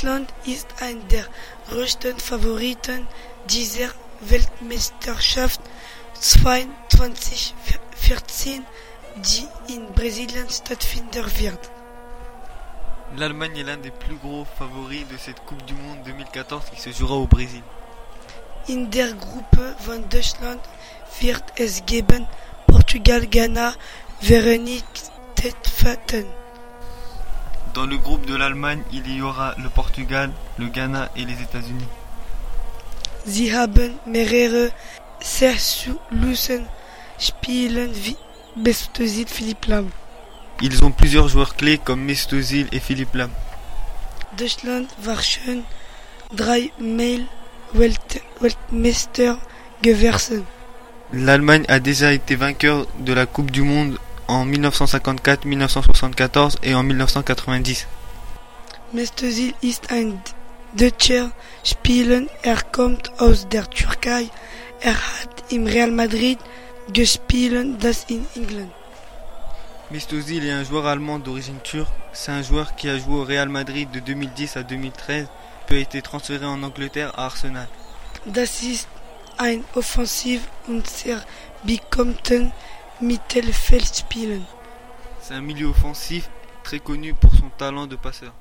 Deutschland ist ein der größten Favoriten dieser Weltmeisterschaft 2014, die in Brasilien stattfinden wird. L'Allemagne est l'un des plus gros favoris de cette Coupe du Monde 2014 qui se jouera au Brésil. In der Gruppe von Deutschland wird es geben Portugal, Ghana, Veronique Tetfaten. Dans le groupe de l'Allemagne, il y aura le Portugal, le Ghana et les États-Unis. Sie haben mehrere Sechslusen spielen wie Mesut Özil, Philipp Lahm. Ils ont plusieurs joueurs clés comme Mesut Özil et Philippe Lam. Deutschland war schon dreimal Welt Weltmeister gewesen. L'Allemagne a déjà été vainqueur de la Coupe du Monde en 1954, 1974 et en 1990. Mesut Özil ist ein deutscher Spieler. Er kommt aus der Türkei. Er hat im Real Madrid gespielt, das in England. Est un joueur allemand d'origine turque. C'est un joueur qui a joué au Real Madrid de 2010 à 2013, puis a été transféré en Angleterre à Arsenal. Das ist ein Offensiv- und sehr bekannten Mittelfeldspieler. C'est un milieu offensif très connu pour son talent de passeur.